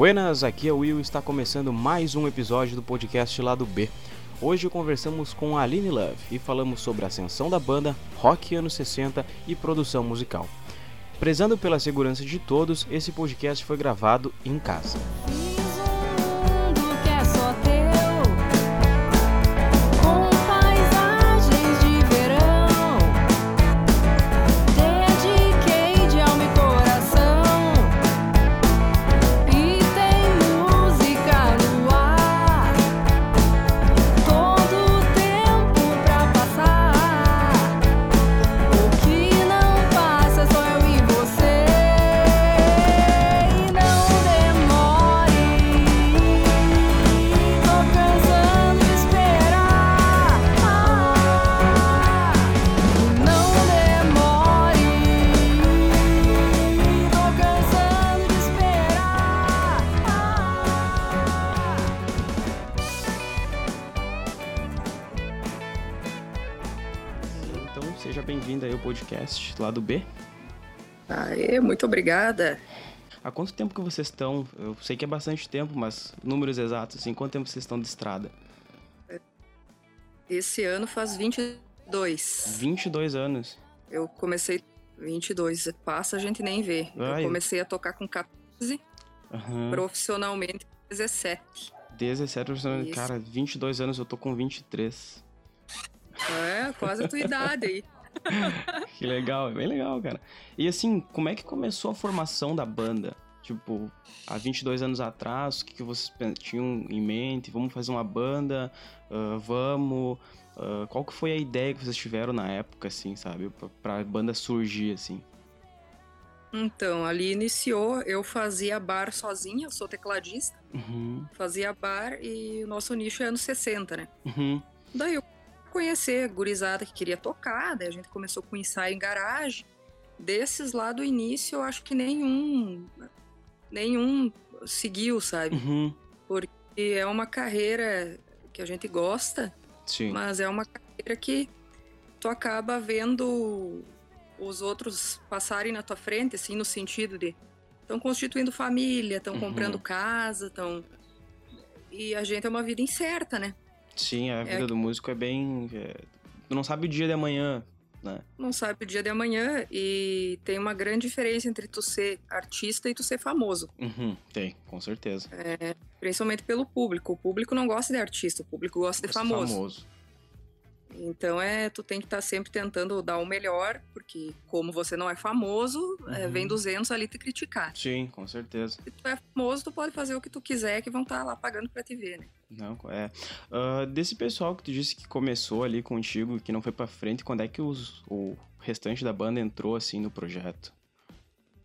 Buenas, aqui é o Will e está começando mais um episódio do podcast Lado B. Hoje conversamos com a Aline Love e falamos sobre a ascensão da banda, rock anos 60 e produção musical. Prezando pela segurança de todos, esse podcast foi gravado em casa. Podcast Lado B. Aê, muito obrigada. Há quanto tempo que vocês estão? Eu sei que é bastante tempo, mas números exatos, assim, quanto tempo vocês estão de estrada? Esse ano faz 22. 22 anos. Eu comecei 22, passa a gente nem vê. Ai. Eu comecei a tocar com 14, Aham. profissionalmente 17. 17 anos, Isso. cara, 22 anos, eu tô com 23. É, quase a tua idade aí. Que legal, é bem legal, cara. E assim, como é que começou a formação da banda? Tipo, há 22 anos atrás, o que, que vocês tinham em mente? Vamos fazer uma banda? Ah, vamos? Ah, qual que foi a ideia que vocês tiveram na época, assim, sabe? Pra, pra banda surgir, assim. Então, ali iniciou, eu fazia bar sozinha, eu sou tecladista, Uhum, fazia bar e o nosso nicho é anos 60, né? uhum, Daí eu conhecer gurizada que queria tocar, daí a gente começou com ensaio em garagem. Desses lá do início, eu acho que nenhum nenhum seguiu, sabe? uhum. E é uma carreira que a gente gosta, Sim. mas é uma carreira que tu acaba vendo os outros passarem na tua frente, assim, no sentido de estão constituindo família, estão Uhum. comprando casa, estão e a gente é uma vida incerta, né? Sim, a vida que- do músico é bem. é, Tu não sabe o dia de amanhã, né? Não sabe o dia de amanhã e tem uma grande diferença entre tu ser artista e tu ser famoso, Uhum, tem, com certeza. principalmente pelo público. O público não gosta de artista, o público gosta de é famoso. famoso. Então é, tu tem que estar sempre tentando dar o melhor, porque como você não é famoso, é, Uhum. vem 200 ali te criticar. Sim, com certeza. Se tu é famoso, tu pode fazer o que tu quiser, que vão estar lá pagando pra te ver, né? Não, é. Ah, desse pessoal que tu disse que começou ali contigo que não foi pra frente, quando é que os, o restante da banda entrou assim no projeto?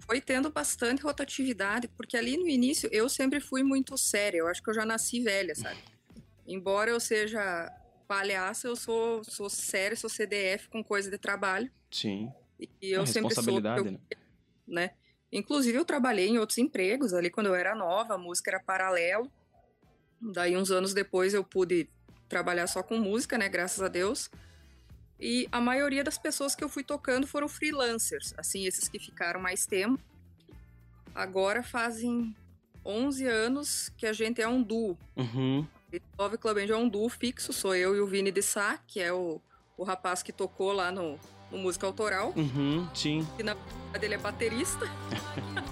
Foi tendo bastante rotatividade, porque ali no início eu sempre fui muito séria, eu acho que eu já nasci velha, sabe? Embora eu seja palhaça, eu sou, sou séria, sou CDF com coisa de trabalho. Sim. E eu sempre sou. responsabilidade, eu- né? né? Inclusive, eu trabalhei em outros empregos ali quando eu era nova, a música era paralelo. Daí, uns anos depois, eu pude trabalhar só com música, né? Graças a Deus. E a maioria das pessoas que eu fui tocando foram freelancers, assim, esses que ficaram mais tempo. Agora fazem 11 anos que a gente é um duo. Uhum. Love Club é um duo fixo, sou eu e o Vini de Sá, que é o, o rapaz que tocou lá no, no Música Autoral. Uhum, sim. que na verdade ele é baterista.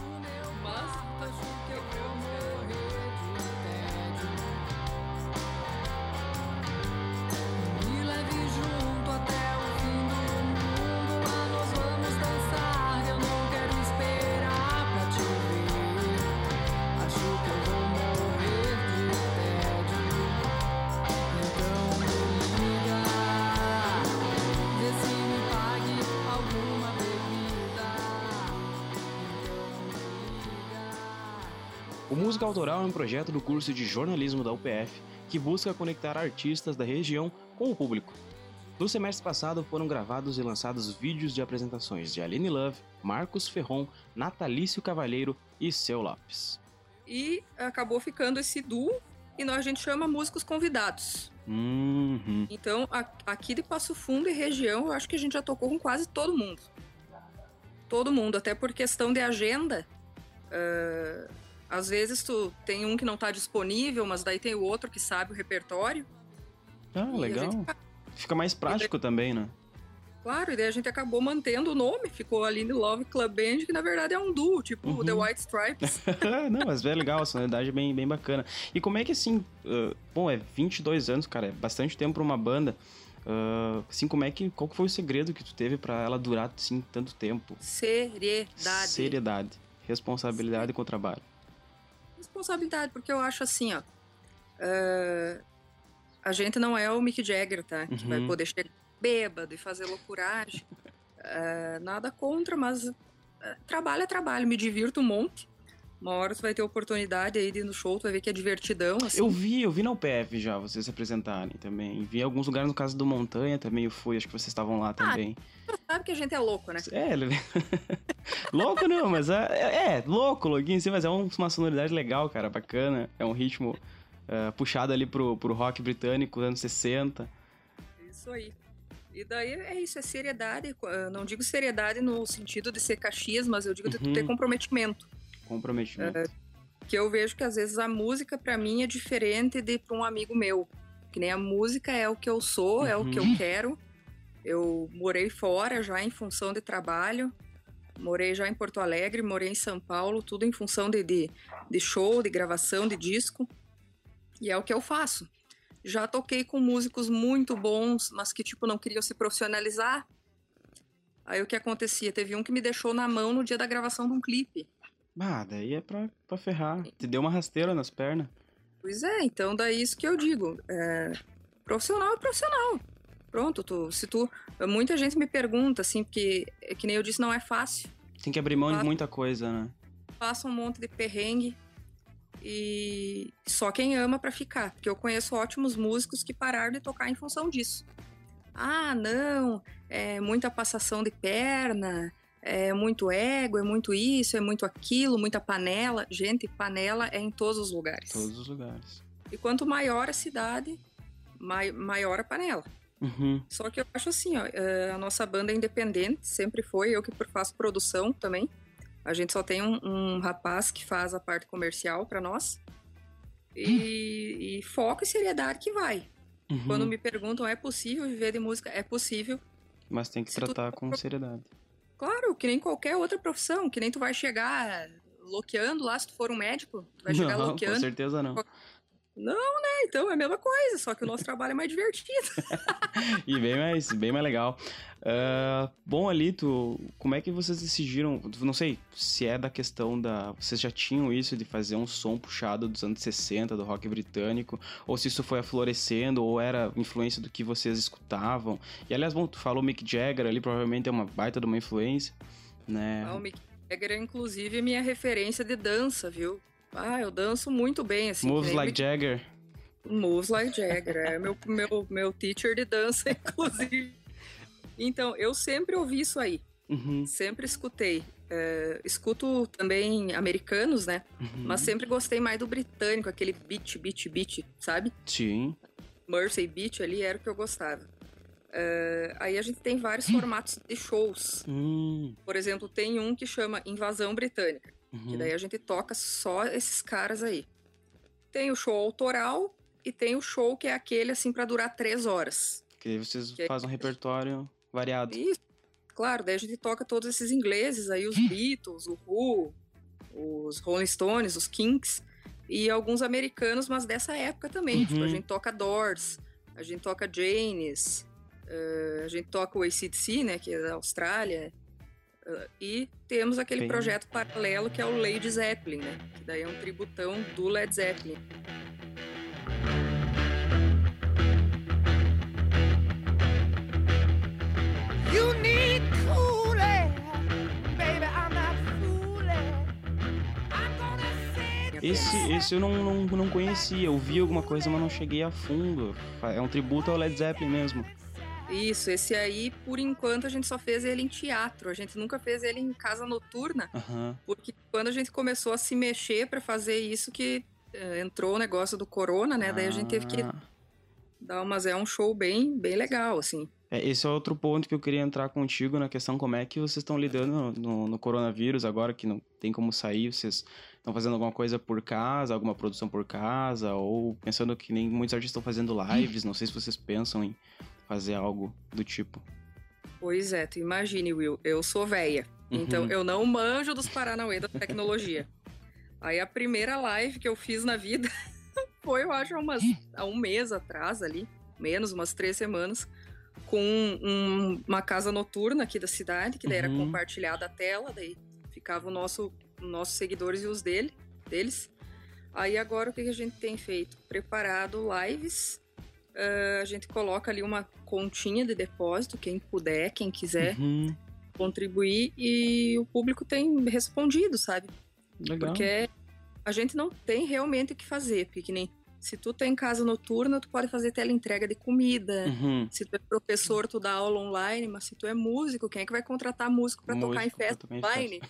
O Música Autoral é um projeto do curso de jornalismo da UPF que busca conectar artistas da região com o público. No semestre passado foram gravados e lançados vídeos de apresentações de Aline Love, Marcos Ferron, Natalício Cavalheiro e Seu Lopes. E acabou ficando esse duo e nós a gente chama músicos convidados. Uhum. Então, aqui de Passo Fundo e região, eu acho que a gente já tocou com quase todo mundo. Todo mundo, até por questão de agenda. ah, Às vezes tu tem um que não tá disponível, mas daí tem o outro que sabe o repertório. Ah, legal. gente- Fica mais prático também, né? claro, e daí a gente acabou mantendo o nome, ficou ali no Love Club Band, que na verdade é um duo, tipo Uhum. The White Stripes. Não, mas é legal, a sonoridade é bem, bem bacana. E como é que assim, ah, bom, é 22 anos, cara, é bastante tempo pra uma banda. ah, assim, como é que, qual foi o segredo que tu teve pra ela durar, assim, tanto tempo? Seriedade. Seriedade, responsabilidade com o trabalho. Responsabilidade, porque eu acho assim, ó. é, a gente não é o Mick Jagger, tá? Que vai Uhum. poder chegar bêbado e fazer loucuragem. É, nada contra, mas é, trabalho é trabalho, me divirto um monte. Uma hora tu vai ter oportunidade aí de ir no show, tu vai ver que é divertidão, assim. Eu vi, eu vi na UPF já vocês se apresentarem também. Vi em alguns lugares no caso do Montanha também eu fui, acho que vocês estavam lá também. Sabe que a gente é louco, né? É, louco não, mas é, é, é, louco, louquinho, sim, mas é um- uma sonoridade legal, cara, bacana. É um ritmo ah, puxado ali pro, pro rock britânico dos anos 60. Isso aí. E daí é isso, é seriedade. Eu não digo seriedade no sentido de ser caxias, mas eu digo de tu ter Uhum. Comprometimento. Comprometimento. que eu vejo que às vezes a música pra mim é diferente de para um amigo meu. Que nem a música é o que eu sou, é o que eu Uhum. quero. Eu morei fora já em função de trabalho. Morei já em Porto Alegre, morei em São Paulo, tudo em função de, de, de show, de gravação, de disco. E é o que eu faço. Já toquei com músicos muito bons, mas que tipo não queriam se profissionalizar. Aí o que acontecia? Teve um que me deixou na mão no dia da gravação de um clipe. Ah, daí é pra, pra ferrar. Te deu uma rasteira nas pernas. Pois é, então daí isso que eu digo. é, profissional é profissional. Pronto, tu, se tu. Muita gente me pergunta, assim, porque, é que nem eu disse, não é fácil. Tem que abrir mão de muita coisa, né? Passa um monte de perrengue e só quem ama pra ficar. Porque eu conheço ótimos músicos que pararam de tocar em função disso. Ah, não, é muita passação de perna, é muito ego, é muito isso, é muito aquilo, muita panela. Gente, panela é em todos os lugares. Todos os lugares. E quanto maior a cidade, mai- maior a panela. Uhum. Só que eu acho assim, ó, eh, a nossa banda é independente, sempre foi, eu que faço produção também. A gente só tem um, um rapaz que faz a parte comercial para nós. E, e foco e seriedade que vai. Uhum. Quando me perguntam, é possível viver de música? É possível. Mas tem que tratar com seriedade. Claro, que nem qualquer outra profissão, que nem tu vai chegar loqueando lá, se tu for um médico, tu vai chegar não, com loqueando. certeza não. É, então é a mesma coisa, só que o nosso trabalho é mais divertido. E bem mais, bem mais legal. Ah, bom, ali, tu, como é que vocês decidiram? Não sei se é da questão da. Vocês já tinham isso de fazer um som puxado dos anos 60, do rock britânico, ou se isso foi aflorescendo, ou era influência do que vocês escutavam. E aliás, bom, tu falou Mick Jagger ali, provavelmente é uma baita de uma influência, né? Ah, o Mick Jagger é inclusive minha referência de dança, viu? Ah, eu danço muito bem, assim. Moves nem like Mick- Jagger. Moves like Jagger. É meu, meu, meu teacher de dança, inclusive. Então, eu sempre ouvi isso aí. Uhum, Sempre escutei. É, escuto também americanos, né? uhum. Mas sempre gostei mais do britânico, aquele beat, beat, beat, sabe? Sim. Mercy Beat ali era o que eu gostava. É, aí a gente tem vários formatos de shows. Hum, Por exemplo, tem um que chama Invasão Britânica. Uhum. Que daí a gente toca só esses caras aí. Tem o show autoral e tem o show que é aquele assim pra durar três horas. Que aí vocês Que- fazem um repertório variado. E, claro, daí a gente toca todos esses ingleses aí, os Beatles, o Who, os Rolling Stones, os Kinks e alguns americanos, mas dessa época também. Uhum. Tipo, a gente toca Doors, a gente toca Janis, eh, a gente toca o ACDC, né, que é da Austrália. E temos aquele Bem- projeto paralelo que é o Lady Zeppelin, né? Que daí é um tributão do Led Zeppelin. You need baby. I'm not Esse, esse eu não, não, não conhecia. Eu vi alguma coisa, mas não cheguei a fundo. É um tributo ao Led Zeppelin mesmo. Isso, esse aí, por enquanto, a gente só fez ele em teatro. A gente nunca fez ele em casa noturna, Aham. porque quando a gente começou a se mexer pra fazer isso que eh, entrou o negócio do corona, né? Daí a gente teve que Ah. dar mas é um show bem, bem legal, assim. É, esse é outro ponto que eu queria entrar contigo na questão como é que vocês estão lidando no, no coronavírus agora que não tem como sair, vocês estão fazendo alguma coisa por casa, alguma produção por casa, ou pensando que nem muitos artistas estão fazendo lives, não sei se vocês pensam em fazer algo do tipo. Pois é, tu imagine, Will, eu sou véia. Então Uhum. eu não manjo dos Paranauê da tecnologia. Aí a primeira live que eu fiz na vida foi, eu acho, há umas, há um mês atrás ali, menos, umas três semanas, com um- uma casa noturna aqui da cidade, que daí era Uhum. compartilhada a tela, daí ficava o nosso, os nossos seguidores e os dele, deles. Aí agora o que a gente tem feito? Preparado lives. Ah, a gente coloca ali uma continha de depósito, quem puder, quem quiser Uhum, contribuir e o público tem respondido, sabe? legal. Porque a gente não tem realmente o que fazer, porque que nem se tu tem casa noturna, tu pode fazer teleentrega de comida. Uhum. Se tu é professor, tu dá aula online, mas se tu é músico, quem é que vai contratar músico pra tocar em festa online?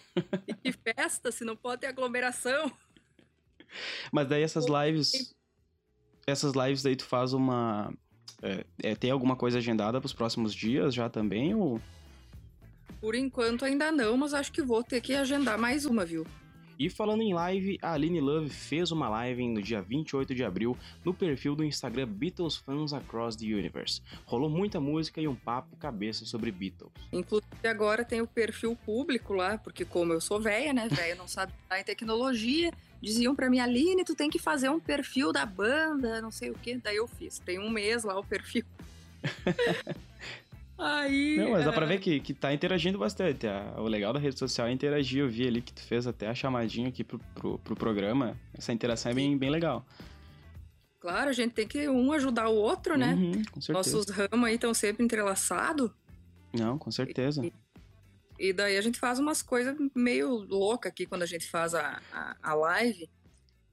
e que festa, se não pode ter aglomeração? Mas daí essas lives. Essas lives daí tu faz uma. É, é, tem alguma coisa agendada pros próximos dias já também? Ou... Por enquanto ainda não, mas acho que vou ter que agendar mais uma, viu? E falando em live, a Aline Love fez uma live no dia 28 de abril no perfil do Instagram Beatles Fans Across the Universe. Rolou muita música e um papo cabeça sobre Beatles. Inclusive agora tem o perfil público lá, porque como eu sou velha, né? Velha não sabe estar em tecnologia. Diziam pra mim, Aline, tu tem que fazer um perfil da banda, não sei o quê. Daí eu fiz. Tem um mês lá o perfil. Aí. Não, mas dá pra é, ver que, que tá interagindo bastante. A- o legal da rede social é interagir. Eu vi ali que tu fez até a chamadinha aqui pro, pro, pro programa. Essa interação é bem, bem legal. Claro, a gente tem que um ajudar o outro, né? Uhum, com certeza. Nossos ramos aí estão sempre entrelaçados. Não, com certeza. E daí a gente faz umas coisas meio loucas aqui quando a gente faz a, a, a live.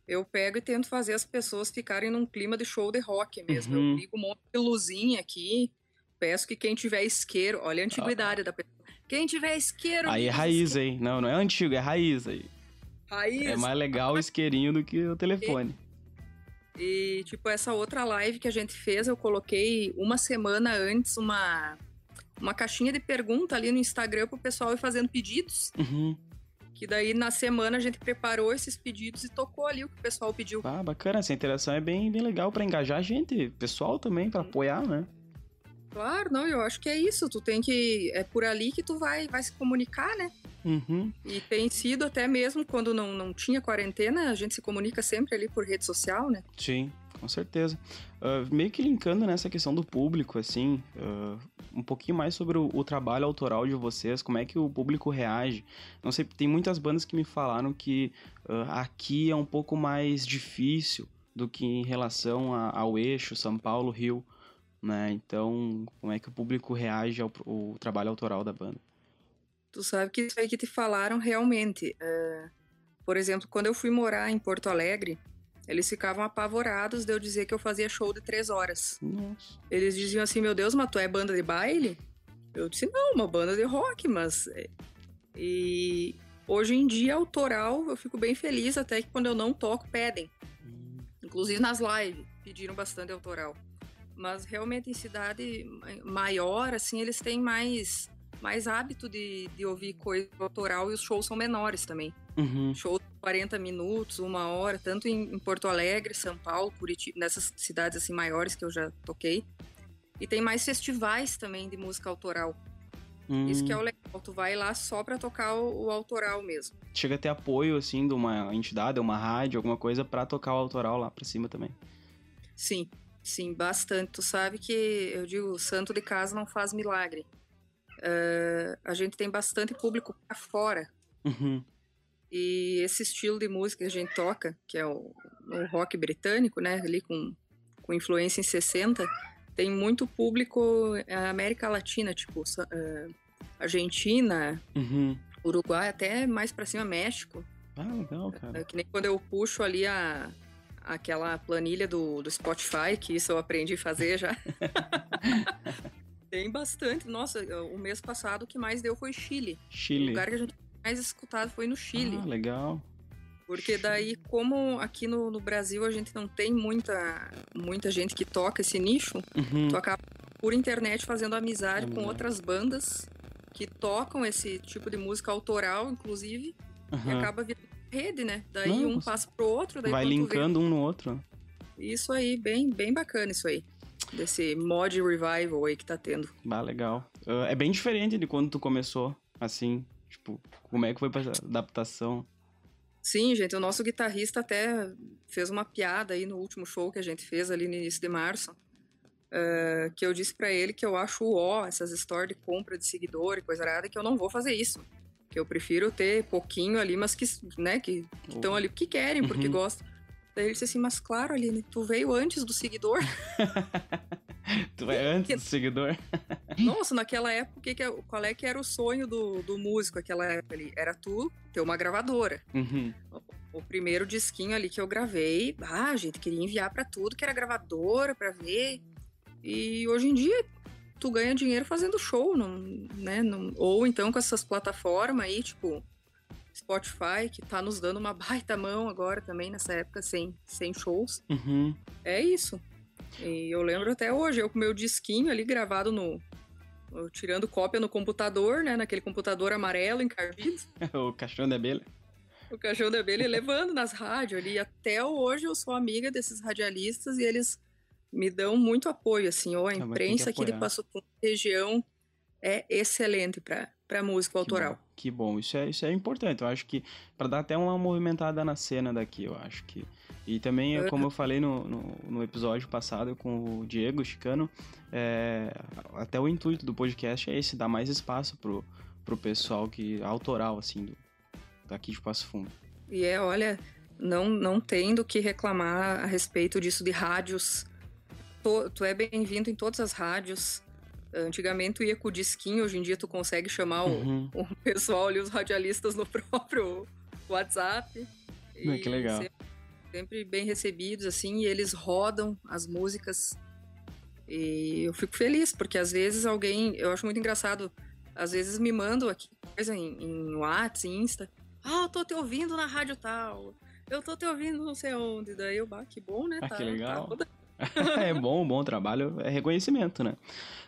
Eu pego e tento fazer as pessoas ficarem num clima de show de rock mesmo. Uhum. Eu ligo um monte de luzinha aqui. Peço que quem tiver isqueiro, olha a antiguidade da pessoa. Quem tiver isqueiro. Aí é raiz, isqueiros. hein? Não, não é antigo, é raiz aí. Raiz. É mais legal o isqueirinho do que o telefone. E, tipo, essa outra live que a gente fez, eu coloquei uma semana antes uma, uma caixinha de pergunta ali no Instagram pro pessoal ir fazendo pedidos. Uhum. Que daí, na semana, a gente preparou esses pedidos e tocou ali o que o pessoal pediu. Ah, bacana. Essa interação é bem, bem legal pra engajar a gente, pessoal também, pra apoiar, né? Claro, não, eu acho que é isso. Tu tem que. É por ali que tu vai, vai se comunicar, né? Uhum. E tem sido até mesmo quando não, não tinha quarentena, a gente se comunica sempre ali por rede social, né? Sim, com certeza. Ah, meio que linkando nessa questão do público, assim, ah, um pouquinho mais sobre o, o trabalho autoral de vocês, como é que o público reage. Não sei, tem muitas bandas que me falaram que ah, aqui é um pouco mais difícil do que em relação a- ao eixo São Paulo, Rio, né? Então, como é que o público reage ao, ao trabalho autoral da banda? Tu sabe que isso aí que te falaram realmente. é, Por exemplo, quando eu fui morar em Porto Alegre, eles ficavam apavorados de eu dizer que eu fazia show de três horas. Nossa. Eles diziam assim, meu Deus, mas tu é banda de baile? Eu disse, não, uma banda de rock, mas... é, E hoje em dia, autoral, eu fico bem feliz até que quando eu não toco, pedem. Inclusive nas lives, pediram bastante autoral. Mas realmente em cidade maior, assim, eles têm mais, mais hábito de, de ouvir coisa autoral e os shows são menores também. Uhum. Show de 40 minutos, uma hora, tanto em, em Porto Alegre, São Paulo, Curitiba, nessas cidades assim maiores que eu já toquei. E tem mais festivais também de música autoral. Isso que é o legal, tu vai lá só pra tocar o, o autoral mesmo. Chega a ter apoio, assim, de uma entidade, uma rádio, alguma coisa, pra tocar o autoral lá pra cima também. Sim, sim, bastante. Tu sabe que eu digo, santo de casa não faz milagre. Eh, a gente tem bastante público pra fora. Uhum. E esse estilo de música que a gente toca, que é o, o rock britânico, né, ali com, com influência em 60, tem muito público eh, América Latina, tipo eh, Argentina, Uhum. Uruguai, até mais pra cima México. Ah, legal, cara. É que nem quando eu puxo ali a, aquela planilha do, do Spotify, que isso eu aprendi a fazer já. Tem bastante. Nossa, o mês passado o que mais deu foi Chile. O Chile. lugar que a gente mais escutado foi no Chile. Ah, legal. Porque daí, como aqui no, no Brasil a gente não tem muita, muita gente que toca esse nicho, Uhum. tu acaba por internet fazendo amizade com Amizade. outras bandas que tocam esse tipo de música autoral, inclusive, e Aham. acaba virando rede, né? Daí Não, um passa pro outro, daí Vai linkando um no outro. vê- Isso aí, bem, bem bacana isso aí. Desse mod revival aí que tá tendo. Bah, legal. Ah, é bem diferente de quando tu começou, assim. Tipo, como é que foi pra adaptação? Sim, gente, o nosso guitarrista até fez uma piada aí no último show que a gente fez ali no início de março. eh, que eu disse pra ele que eu acho o ó, essas histórias de compra de seguidor e coisa errada, que eu não vou fazer isso. Que eu prefiro ter pouquinho ali, mas que, né, que estão ali porque querem, porque Uhum. gostam. Daí ele disse assim, mas claro, Aline, tu veio antes do seguidor. Tu vai antes do seguidor? Nossa, naquela época, o que que é- qual é que era o sonho do, do músico naquela época ali? Era tu ter uma gravadora. Uhum. O primeiro disquinho ali que eu gravei, ah, a gente queria enviar pra tudo que era gravadora pra ver. E hoje em dia tu ganha dinheiro fazendo show, não, né? Não- ou então com essas plataformas aí, tipo Spotify, que tá nos dando uma baita mão agora também nessa época sem, sem shows. Uhum. É isso. E eu lembro até hoje, eu com meu disquinho ali gravado no. tirando cópia no computador, né? Naquele computador amarelo encardido. o cachorro da abelha. o cachorro da abelha levando nas rádios ali. Até hoje eu sou amiga desses radialistas e eles me dão muito apoio, assim. Ou a Ah, imprensa aqui de. Passo Fundo, região, é excelente para música autoral. Que bom, que bom. Isso é, isso é importante. Eu acho que para dar até uma movimentada na cena daqui, eu acho que. E também, Uhum. como eu falei no, no, no episódio passado com o Diego Chicano, é, até o intuito do podcast é esse, dar mais espaço pro, pro pessoal que autoral, assim, do, daqui de Passo Fundo. E é, olha, não, não tem do que reclamar a respeito disso de rádios. Tu, tu é bem-vindo em todas as rádios. Antigamente tu ia com o disquinho, hoje em dia tu consegue chamar o, Uhum. o pessoal ali, os radialistas no próprio WhatsApp. Ah, que legal. Sempre, sempre bem recebidos, assim, e eles rodam as músicas. E eu fico feliz, porque às vezes alguém. Eu acho muito engraçado. Às vezes me mandam aqui coisa em, em WhatsApp, em Insta. Ah, eu tô te ouvindo na rádio tal. Eu tô te ouvindo não sei onde. Daí eu, bah, que bom, né? Ah, que legal. rodando. é bom, bom trabalho, é reconhecimento, né?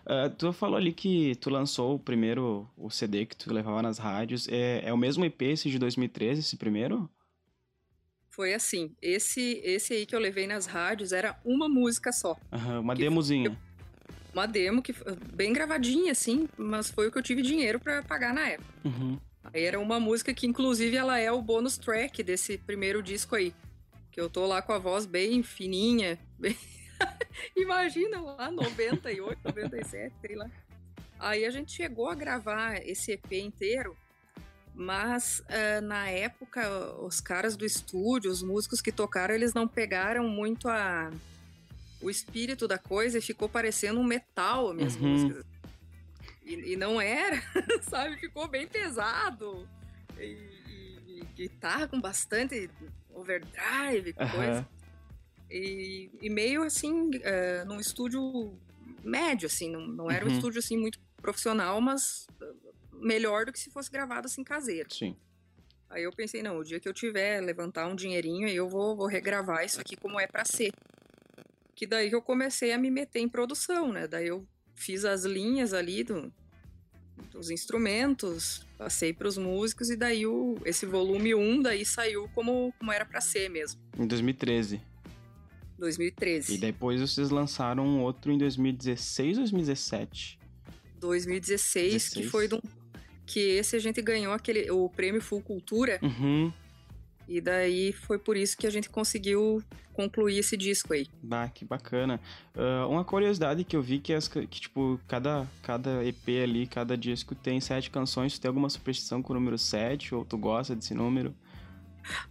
Ah, tu falou ali que tu lançou o primeiro, o CD que tu levava nas rádios. É, é o mesmo EP esse de 2013, esse primeiro? Foi assim. Esse, esse aí que eu levei nas rádios era uma música só. Aham, uma demozinha. Uma demo que foi bem gravadinha, assim, mas foi o que eu tive dinheiro pra pagar na época. Uhum. Aí era uma música que, inclusive, ela é o bônus track desse primeiro disco aí. Que eu tô lá com a voz bem fininha. bem- Imagina lá, 98, 97, sei lá. Aí a gente chegou a gravar esse EP inteiro, mas eh, na época os caras do estúdio, os músicos que tocaram, eles não pegaram muito a o espírito da coisa e ficou parecendo um metal as minhas Uhum. músicas. E, e não era, sabe? Ficou bem pesado. E, e- e guitarra com bastante overdrive, Aham. coisa. E, e meio assim, eh, num estúdio médio, assim, não, não era um Uhum. estúdio assim muito profissional, mas eh, melhor do que se fosse gravado assim caseiro. Sim. Aí eu pensei, não, o dia que eu tiver levantar um dinheirinho, aí eu vou, vou regravar isso aqui como é pra ser. Que daí que eu comecei a me meter em produção, né? Daí eu fiz as linhas ali do, dos instrumentos, passei pros músicos e daí o, esse volume 1 daí saiu como, como era pra ser mesmo, Em 2013. 2013. E depois vocês lançaram um outro em 2016 ou 2017? 2016, que 16. foi de um, que esse a gente ganhou aquele o prêmio Full Cultura Uhum. e daí foi por isso que a gente conseguiu concluir esse disco aí. Bah, que bacana. Ah, uma curiosidade que eu vi que, as, que, tipo, cada, cada EP ali, cada disco tem sete canções. Tu tem alguma superstição com o número 7? Ou tu gosta desse número?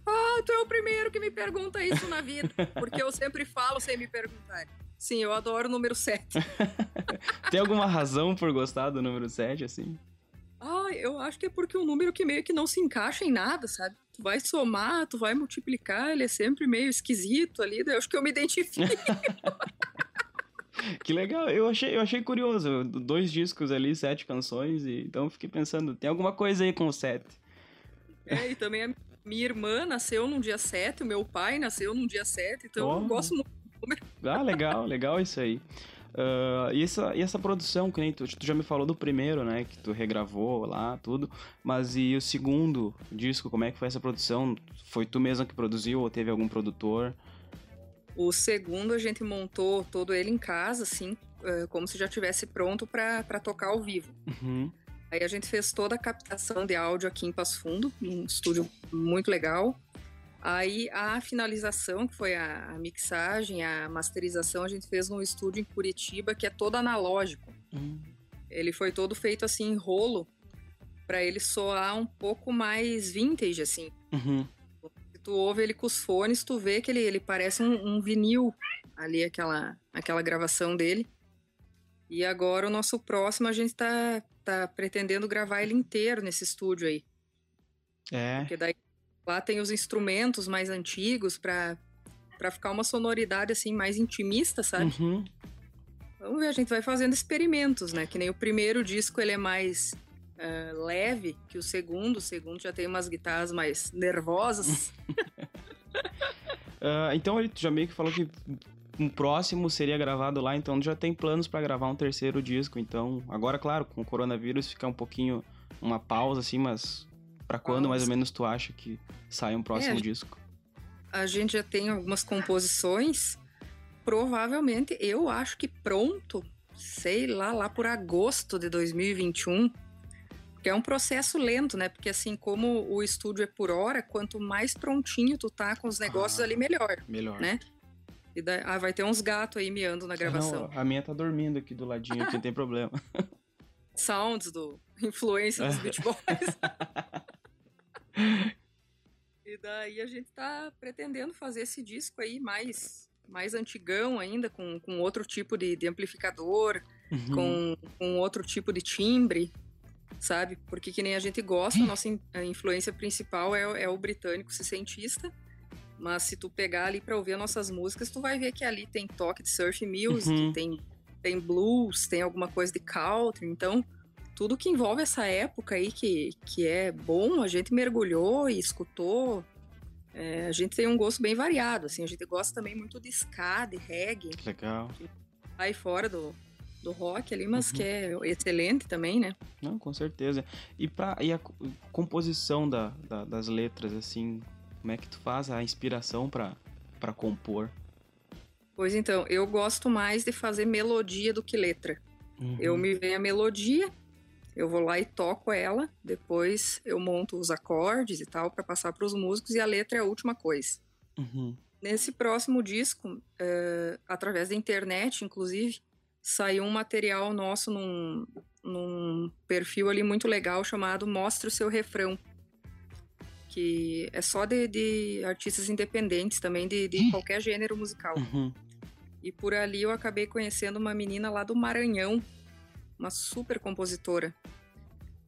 Ah, tu é o primeiro que me pergunta isso na vida, porque eu sempre falo sem me perguntar. Sim, eu adoro o número 7. Tem alguma razão por gostar do número 7, assim? Ah, eu acho que é porque é um número que meio que não se encaixa em nada, sabe? Tu vai somar, tu vai multiplicar, ele é sempre meio esquisito ali, daí eu acho que eu me identifico. Que legal, eu achei, eu achei curioso. Dois discos ali, sete canções, e então eu fiquei pensando, tem alguma coisa aí com o 7. É, e também a minha irmã nasceu num dia 7, o meu pai nasceu num dia 7, então Oh. eu gosto muito. Ah, legal, legal isso aí. Uh, e, essa, e essa produção, que nem tu, tu já me falou do primeiro, né? Que tu regravou lá, tudo. Mas e o segundo disco, como é que foi essa produção? Foi tu mesmo que produziu ou teve algum produtor? O segundo a gente montou todo ele em casa, assim, eh, como se já tivesse pronto para tocar ao vivo. Uhum. Aí a gente fez toda a captação de áudio aqui em Passo Fundo, num estúdio muito legal. Aí a finalização, que foi a, mixagem, a masterização, a gente fez num estúdio em Curitiba que é todo analógico. Hum. Ele foi todo feito assim em rolo para ele soar um pouco mais vintage assim. Uhum. Se tu ouve ele com os fones, tu vê que ele, ele parece um, um vinil ali aquela aquela gravação dele. E agora o nosso próximo a gente tá tá pretendendo gravar ele inteiro nesse estúdio aí, É. porque daí lá tem os instrumentos mais antigos para para ficar uma sonoridade assim mais intimista, sabe? Uhum. Vamos ver, a gente vai fazendo experimentos, né? Que nem o primeiro disco ele é mais ah, leve que o segundo. O segundo já tem umas guitarras mais nervosas. Ah, então ele já meio que falou que um próximo seria gravado lá, então já tem planos pra gravar um terceiro disco. Então, agora, claro, com o coronavírus fica um pouquinho uma pausa, assim, mas pra quando mais ou menos tu acha que sai um próximo É, disco? a gente já tem algumas composições. Provavelmente, eu acho que pronto, sei lá, lá por agosto de 2021. Porque é um processo lento, né? Porque assim, como o estúdio é por hora, quanto mais prontinho tu tá com os negócios Ah. ali, melhor. Melhor. né? E daí, ah, vai ter uns gatos aí miando na gravação. Ah, não, a minha tá dormindo aqui do ladinho, aqui não tem problema. Sounds do influência dos Beach Boys. e daí a gente tá pretendendo fazer esse disco aí mais, mais antigão ainda, com, com outro tipo de, de amplificador, Uhum. com, com outro tipo de timbre, sabe? Porque que nem a gente gosta, a nossa in- a influência principal é, é o britânico cientista. Mas se tu pegar ali pra ouvir as nossas músicas, tu vai ver que ali tem toque de surf music, Uhum. tem, tem blues, tem alguma coisa de country. Então, tudo que envolve essa época aí que, que é bom, a gente mergulhou e escutou. É, a gente tem um gosto bem variado, assim. A gente gosta também muito de ska, de reggae Legal. aí fora do, do rock ali, mas Uhum. que é excelente também, né? Não, com certeza. E, pra, e a co- composição da, da- das letras, assim, como é que tu faz a inspiração pra, pra compor? Pois então, eu gosto mais de fazer melodia do que letra. Uhum. Eu me vem a melodia, eu vou lá e toco ela, depois eu monto os acordes e tal para passar para os músicos e a letra é a última coisa. Uhum. Nesse próximo disco, eh, através da internet, inclusive, saiu um material nosso num, num perfil ali muito legal chamado Mostre o Seu Refrão. Que é só de, de artistas independentes também, de, de qualquer gênero musical. Uhum. E por ali eu acabei conhecendo uma menina lá do Maranhão, uma super compositora.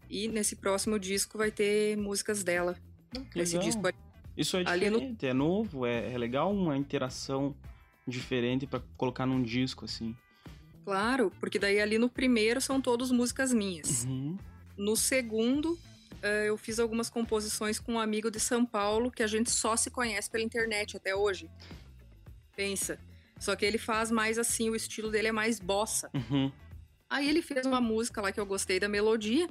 E nesse próximo disco vai ter músicas dela. Esse Legal. disco Isso é Ali no- diferente, é novo, é, é legal uma interação diferente pra colocar num disco, assim. Claro, porque daí ali no primeiro são todas músicas minhas. Uhum. No segundo, eu fiz algumas composições com um amigo de São Paulo que a gente só se conhece pela internet até hoje. Pensa. Só que ele faz mais assim, o estilo dele é mais bossa. Uhum. Aí ele fez uma música lá que eu gostei da melodia.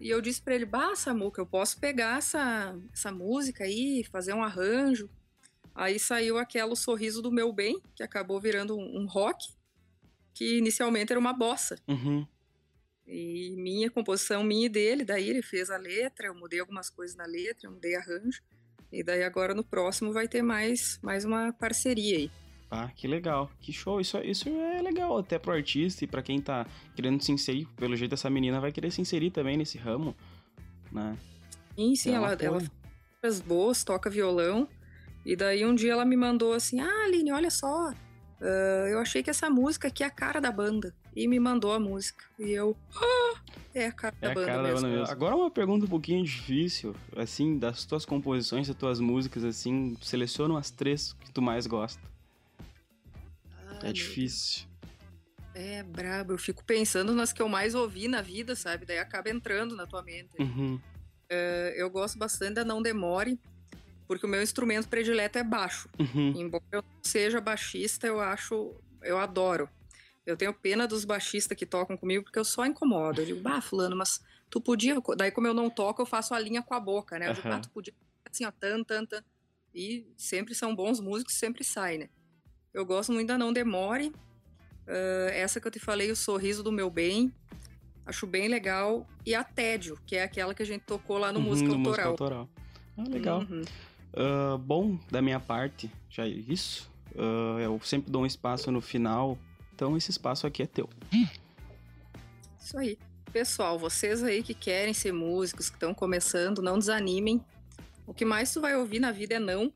E eu disse pra ele, bah, Samuca, eu posso pegar essa, essa música aí, fazer um arranjo. Aí saiu aquela O Sorriso do Meu Bem, que acabou virando um, um rock, que inicialmente era uma bossa. Uhum. E minha composição, minha e dele, daí ele fez a letra, eu mudei algumas coisas na letra, eu mudei arranjo. E daí agora no próximo vai ter mais, mais uma parceria aí. Ah, que legal. Que show. Isso, isso é legal até pro artista e pra quem tá querendo se inserir. Pelo jeito, essa menina vai querer se inserir também nesse ramo, né? Sim, sim, ela, apoio. ela faz boas, toca violão. E daí um dia ela me mandou assim: Ah, Aline, olha só, ah, eu achei que essa música aqui é a cara da banda. E me mandou a música. E eu, ah, é a cara É da a banda cara da mesmo. banda mesmo. Agora uma pergunta um pouquinho difícil. Assim, das tuas composições, das tuas músicas, assim, seleciona as três que tu mais gosta. Ai, É meu difícil. É brabo, eu fico pensando nas que eu mais ouvi na vida, sabe? Daí acaba entrando na tua mente. Uhum. Eh, Eu gosto bastante da Não Demore, porque o meu instrumento predileto é baixo. Uhum. Embora eu não seja baixista, eu acho, eu adoro. Eu tenho pena dos baixistas que tocam comigo porque eu só incomodo. Eu digo, bah, fulano, mas tu podia. Daí, como eu não toco, eu faço a linha com a boca, né? Eu digo, ah, tu podia assim, ó, tan, tan, tan. E sempre são bons músicos, sempre sai, né? Eu gosto muito da Não Demore. Ah, essa que eu te falei, O Sorriso do Meu Bem. Acho bem legal. E a Tédio, que é aquela que a gente tocou lá no Uhum, Música no Autoral. autoral. Ah, legal. Uhum. Ah, bom, da minha parte, já é isso. Ah, eu sempre dou um espaço no final, então esse espaço aqui é teu. Isso aí. Pessoal, vocês aí que querem ser músicos, que estão começando, não desanimem. O que mais tu vai ouvir na vida é não.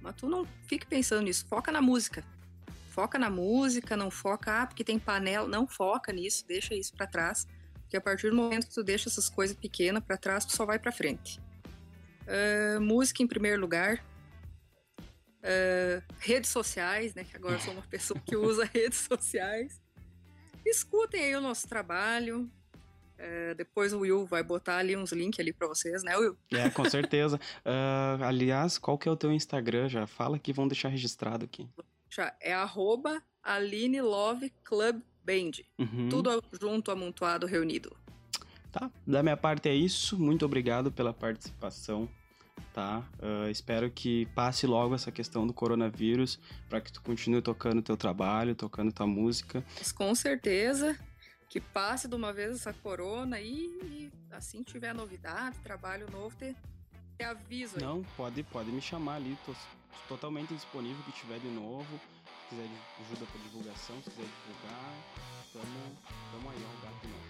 Mas tu não fique pensando nisso. Foca na música. Foca na música, não foca, ah, porque tem panela. Não foca nisso, deixa isso pra trás. Porque a partir do momento que tu deixa essas coisas pequenas pra trás, tu só vai pra frente. Ah, música em primeiro lugar. Ah, redes sociais, né? Que agora eu sou uma pessoa que usa redes sociais. Escutem aí o nosso trabalho. É, depois o Will vai botar ali uns links ali pra vocês, né, Will? É, com certeza. Ah, aliás, qual que é o teu Instagram? Já fala que vão deixar registrado aqui. Já é arroba Aline Love Club Band. Uhum. Tudo junto, amontoado, reunido. Tá, da minha parte é isso. Muito obrigado pela participação, tá? Ah, espero que passe logo essa questão do coronavírus para que tu continue tocando teu trabalho, tocando tua música. Mas com certeza que passe de uma vez essa corona e, e assim tiver novidade, trabalho novo, te, te aviso aí. Não, pode, pode me chamar ali, tô totalmente disponível que tiver de novo. Se quiser ajuda para divulgação, se quiser divulgar, tamo, tamo aí, ó, o gato novo.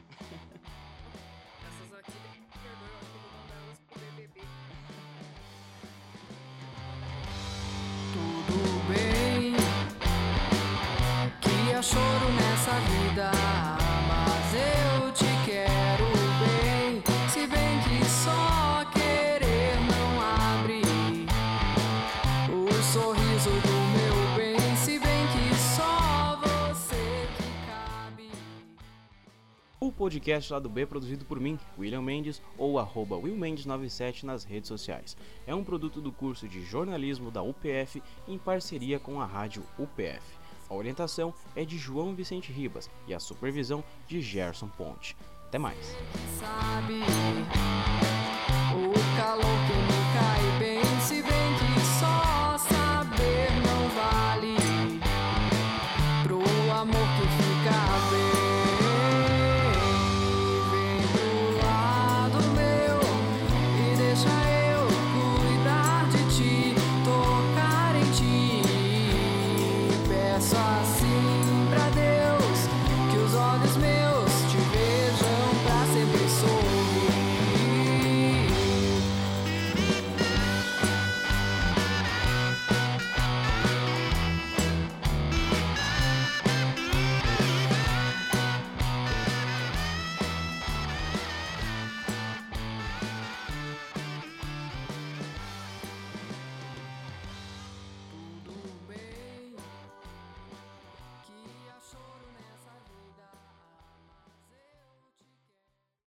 Podcast Lado B produzido por mim, William Mendes, ou arroba willmendes97 nas redes sociais. É um produto do curso de jornalismo da UPF em parceria com a rádio UPF. A orientação é de João Vicente Ribas e a supervisão de Gerson Ponte. Até mais.